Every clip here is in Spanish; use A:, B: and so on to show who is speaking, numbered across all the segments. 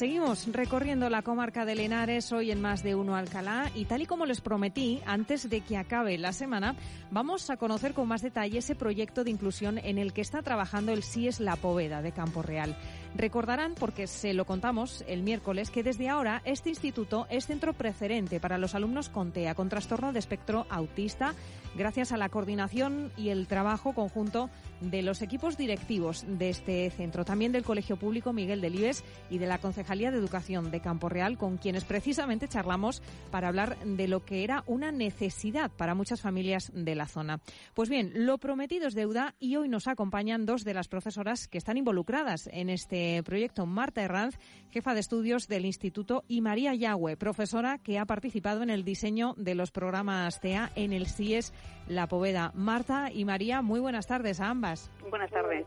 A: Seguimos recorriendo la comarca de Lenares hoy en más de uno Alcalá y tal y como les prometí, antes de que acabe la semana, vamos a conocer con más detalle ese proyecto de inclusión en el que está trabajando el CIES La Poveda de Campo Real. Recordarán, porque se lo contamos el miércoles, que desde ahora este instituto es centro preferente para los alumnos con TEA, con trastorno de espectro autista, gracias a la coordinación y el trabajo conjunto de los equipos directivos de este centro, también del Colegio Público Miguel Delibes y de la Concejalía de Educación de Campo Real, con quienes precisamente charlamos para hablar de lo que era una necesidad para muchas familias de la zona. Pues bien, lo prometido es deuda y hoy nos acompañan dos de las profesoras que están involucradas en este proyecto. Marta Herranz, jefa de estudios del Instituto, y María Yagüe, profesora que ha participado en el diseño de los programas TEA en el CIES La Poveda. Marta y María, muy buenas tardes a ambas.
B: Buenas tardes.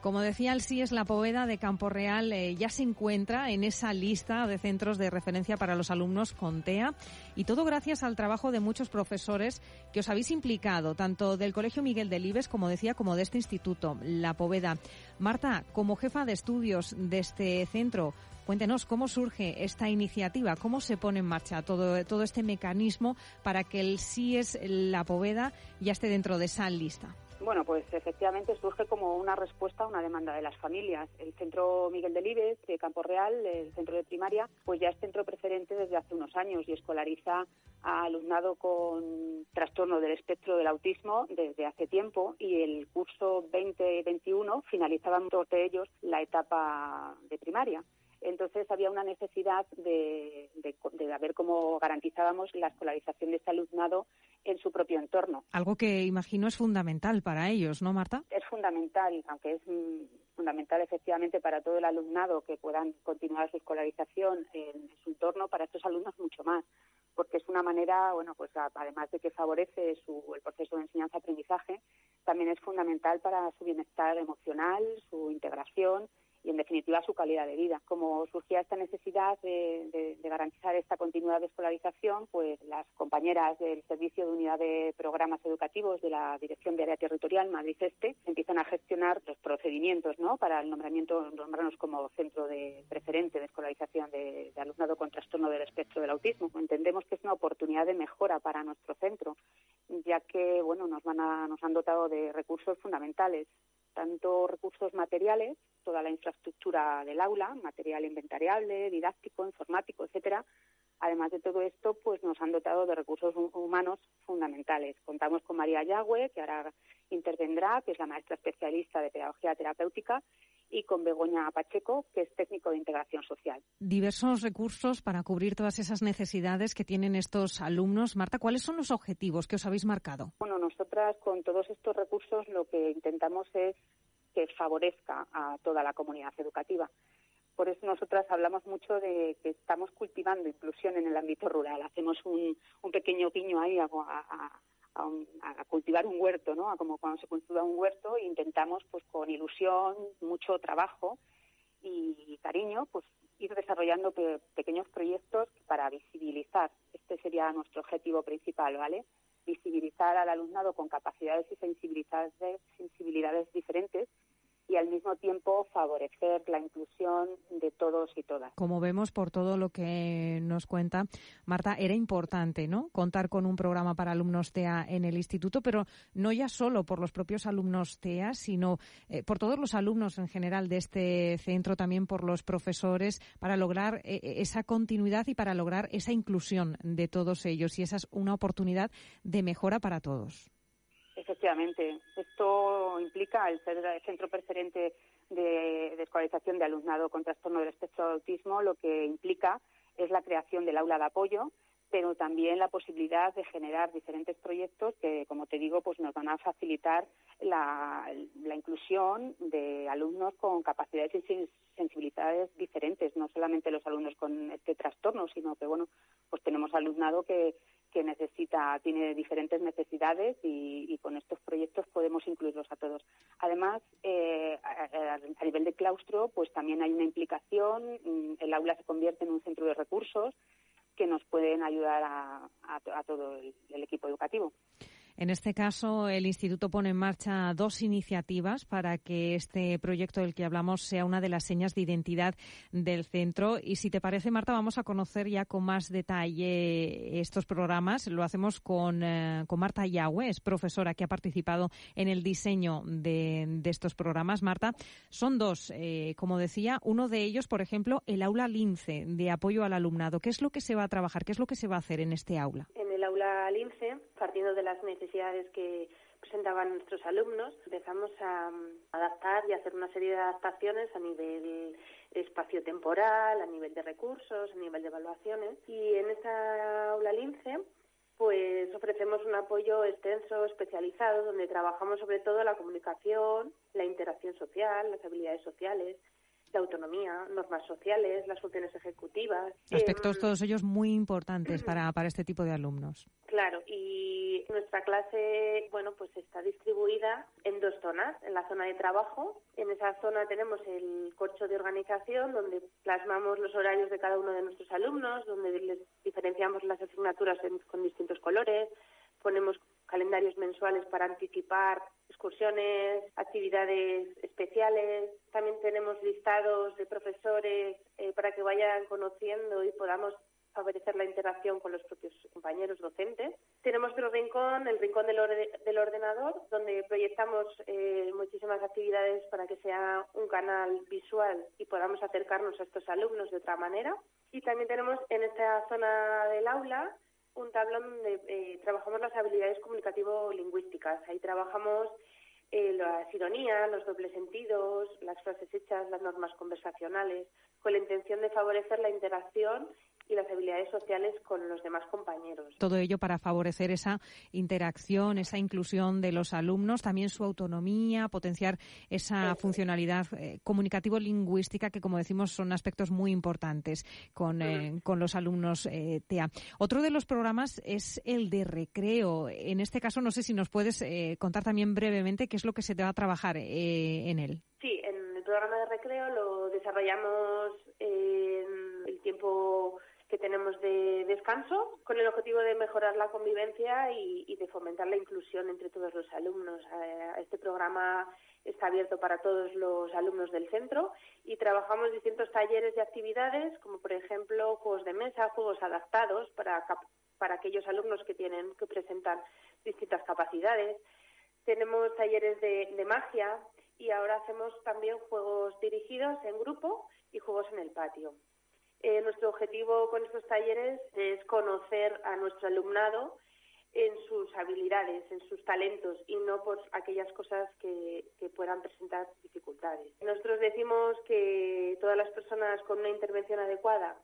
A: Como decía, el CIES La Poveda de Campo Real eh, ya se encuentra en esa lista de centros de referencia para los alumnos con TEA y todo gracias al trabajo de muchos profesores que os habéis implicado, tanto del Colegio Miguel Delibes, como decía, como de este instituto, La Poveda. Marta, como jefa de estudios, de este centro. Cuéntenos cómo surge esta iniciativa, cómo se pone en marcha todo, todo este mecanismo para que el es La Poveda ya esté dentro de esa lista.
B: Bueno, pues efectivamente surge como una respuesta a una demanda de las familias. El Centro Miguel Delibes de Campo Real, el centro de primaria, pues ya es centro preferente desde hace unos años y escolariza a alumnado con trastorno del espectro del autismo desde hace tiempo y el curso 2021 finalizaban todos de ellos la etapa de primaria. Entonces había una necesidad de, de, de ver cómo garantizábamos la escolarización de este alumnado en su propio entorno.
A: Algo que imagino es fundamental para ellos, ¿no, Marta?
B: Es fundamental, aunque es mm, fundamental efectivamente para todo el alumnado que puedan continuar su escolarización en su entorno, para estos alumnos mucho más porque es una manera, bueno, pues además de que favorece su, el proceso de enseñanza-aprendizaje, también es fundamental para su bienestar emocional, su integración y, en definitiva, su calidad de vida. Como surgía esta necesidad de, garantizar esta continuidad de escolarización, pues las compañeras del Servicio de Unidad de Programas Educativos de la Dirección de Área Territorial Madrid Este empiezan a gestionar los procedimientos ¿no? para el nombramiento, nombrarnos como centro de preferente de escolarización de, de alumnado con trastorno del espectro del autismo. Entendemos que es una oportunidad de mejora para nuestro centro, ya que bueno nos van a, nos han dotado de recursos fundamentales tanto recursos materiales, toda la infraestructura del aula, material inventariable, didáctico, informático, etcétera. Además de todo esto, pues nos han dotado de recursos humanos fundamentales. Contamos con María Yagüe, que ahora intervendrá, que es la maestra especialista de pedagogía terapéutica, y con Begoña Pacheco, que es técnico de integración social.
A: Diversos recursos para cubrir todas esas necesidades que tienen estos alumnos. Marta, ¿cuáles son los objetivos que os habéis marcado?
B: Bueno, nosotras con todos estos recursos lo que intentamos es que favorezca a toda la comunidad educativa. Por eso nosotras hablamos mucho de que estamos cultivando inclusión en el ámbito rural. Hacemos un, pequeño piño ahí a, a, cultivar un huerto, ¿no? A como cuando se cultiva un huerto intentamos, pues con ilusión, mucho trabajo y cariño, pues ir desarrollando pequeños proyectos para visibilizar. Este sería nuestro objetivo principal, ¿vale? Visibilizar al alumnado con capacidades y sensibilidades, sensibilidades diferentes y al mismo tiempo favorecer la inclusión de todos y todas.
A: Como vemos por todo lo que nos cuenta Marta, era importante, ¿no? Contar con un programa para alumnos TEA en el instituto, pero no ya solo por los propios alumnos TEA, sino eh, por todos los alumnos en general de este centro, también por los profesores, para lograr eh, eh, esa continuidad y para lograr esa inclusión de todos ellos. Y esa es una oportunidad de mejora para todos.
B: Efectivamente, esto implica el centro preferente de, escolarización de alumnado con trastorno del espectro de autismo, lo que implica es la creación del aula de apoyo, pero también la posibilidad de generar diferentes proyectos que, como te digo, pues nos van a facilitar la, inclusión de alumnos con capacidades y sensibilidades diferentes, no solamente los alumnos con este trastorno, sino que, bueno, pues tenemos alumnado que, que necesita, tiene diferentes necesidades y, con estos proyectos podemos incluirlos a todos. Además, eh, a, nivel de claustro, pues también hay una implicación, mm, el aula se convierte en un centro de recursos que nos pueden ayudar a, todo el equipo educativo.
A: En este caso, el Instituto pone en marcha dos iniciativas para que este proyecto del que hablamos sea una de las señas de identidad del centro. Y si te parece, Marta, vamos a conocer ya con más detalle estos programas. Lo hacemos con, eh, con Marta Yahweh, es profesora que ha participado en el diseño de, estos programas. Marta, son dos, eh, como decía, uno de ellos, por ejemplo, el aula Lince de apoyo al alumnado. ¿Qué es lo que se va a trabajar? ¿Qué es lo que se va a hacer en este aula?
C: Aula Lince, partiendo de las necesidades que presentaban nuestros alumnos, empezamos a adaptar y hacer una serie de adaptaciones a nivel espacio-temporal, a nivel de recursos, a nivel de evaluaciones. Y en esta aula Lince pues ofrecemos un apoyo extenso, especializado, donde trabajamos sobre todo la comunicación, la interacción social, las habilidades sociales, la autonomía, normas sociales, las funciones ejecutivas.
A: Aspectos em, todos ellos muy importantes para, para este tipo de alumnos.
C: Claro, y nuestra clase, bueno, pues está distribuida en dos zonas. En la zona de trabajo, en esa zona tenemos el corcho de organización, donde plasmamos los horarios de cada uno de nuestros alumnos, donde les diferenciamos las asignaturas con distintos colores, ponemos calendarios mensuales para anticipar excursiones, actividades especiales. También tenemos listados de profesores eh, para que vayan conociendo y podamos favorecer la interacción con los propios compañeros docentes. Tenemos otro rincón, el rincón del, del ordenador, donde proyectamos eh, muchísimas actividades para que sea un canal visual y podamos acercarnos a estos alumnos de otra manera. Y también tenemos en esta zona del aula un tablón donde eh, trabajamos las habilidades comunicativo-lingüísticas. Ahí trabajamos eh, las ironías, los dobles sentidos, las frases hechas, las normas conversacionales, con la intención de favorecer la interacción y las habilidades sociales con los demás compañeros.
A: Todo ello para favorecer esa interacción, esa inclusión de los alumnos, también su autonomía, potenciar esa funcionalidad eh, comunicativo-lingüística que, como decimos, son aspectos muy importantes con, eh, con los alumnos eh, TEA. Otro de los programas es el de recreo. En este caso, no sé si nos puedes contar también brevemente qué es lo que se te va a trabajar en él.
C: Sí, en el programa de recreo lo desarrollamos en el tiempo que tenemos de descanso con el objetivo de mejorar la convivencia y, de fomentar la inclusión entre todos los alumnos. Eh, este programa está abierto para todos los alumnos del centro y trabajamos distintos talleres y actividades, como por ejemplo juegos de mesa, juegos adaptados para, para aquellos alumnos que tienen que presentan distintas capacidades. Tenemos talleres de, de magia y ahora hacemos también juegos dirigidos en grupo y juegos en el patio. Eh, nuestro objetivo con estos talleres es conocer a nuestro alumnado en sus habilidades, en sus talentos y no por aquellas cosas que, que, puedan presentar dificultades. Nosotros decimos que todas las personas con una intervención adecuada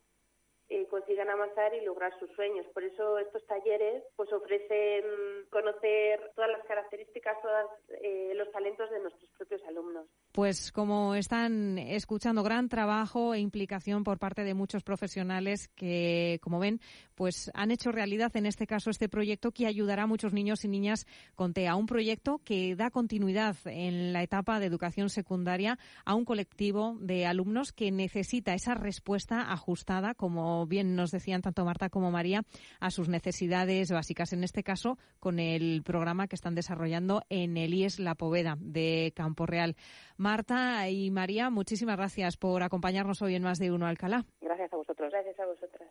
C: eh, consigan avanzar y lograr sus sueños. Por eso estos talleres pues ofrecen conocer todas las características, todos eh, los talentos de nuestros propios alumnos.
A: Pues como están escuchando, gran trabajo e implicación por parte de muchos profesionales que, como ven, pues han hecho realidad en este caso este proyecto que ayudará a muchos niños y niñas con TEA. Un proyecto que da continuidad en la etapa de educación secundaria a un colectivo de alumnos que necesita esa respuesta ajustada, como bien nos decían tanto Marta como María, a sus necesidades básicas. En este caso, con el programa que están desarrollando en el IES La Poveda de Campo Real. Marta y María, muchísimas gracias por acompañarnos hoy en Más de Uno Alcalá.
B: Gracias a vosotros.
C: Gracias a vosotras.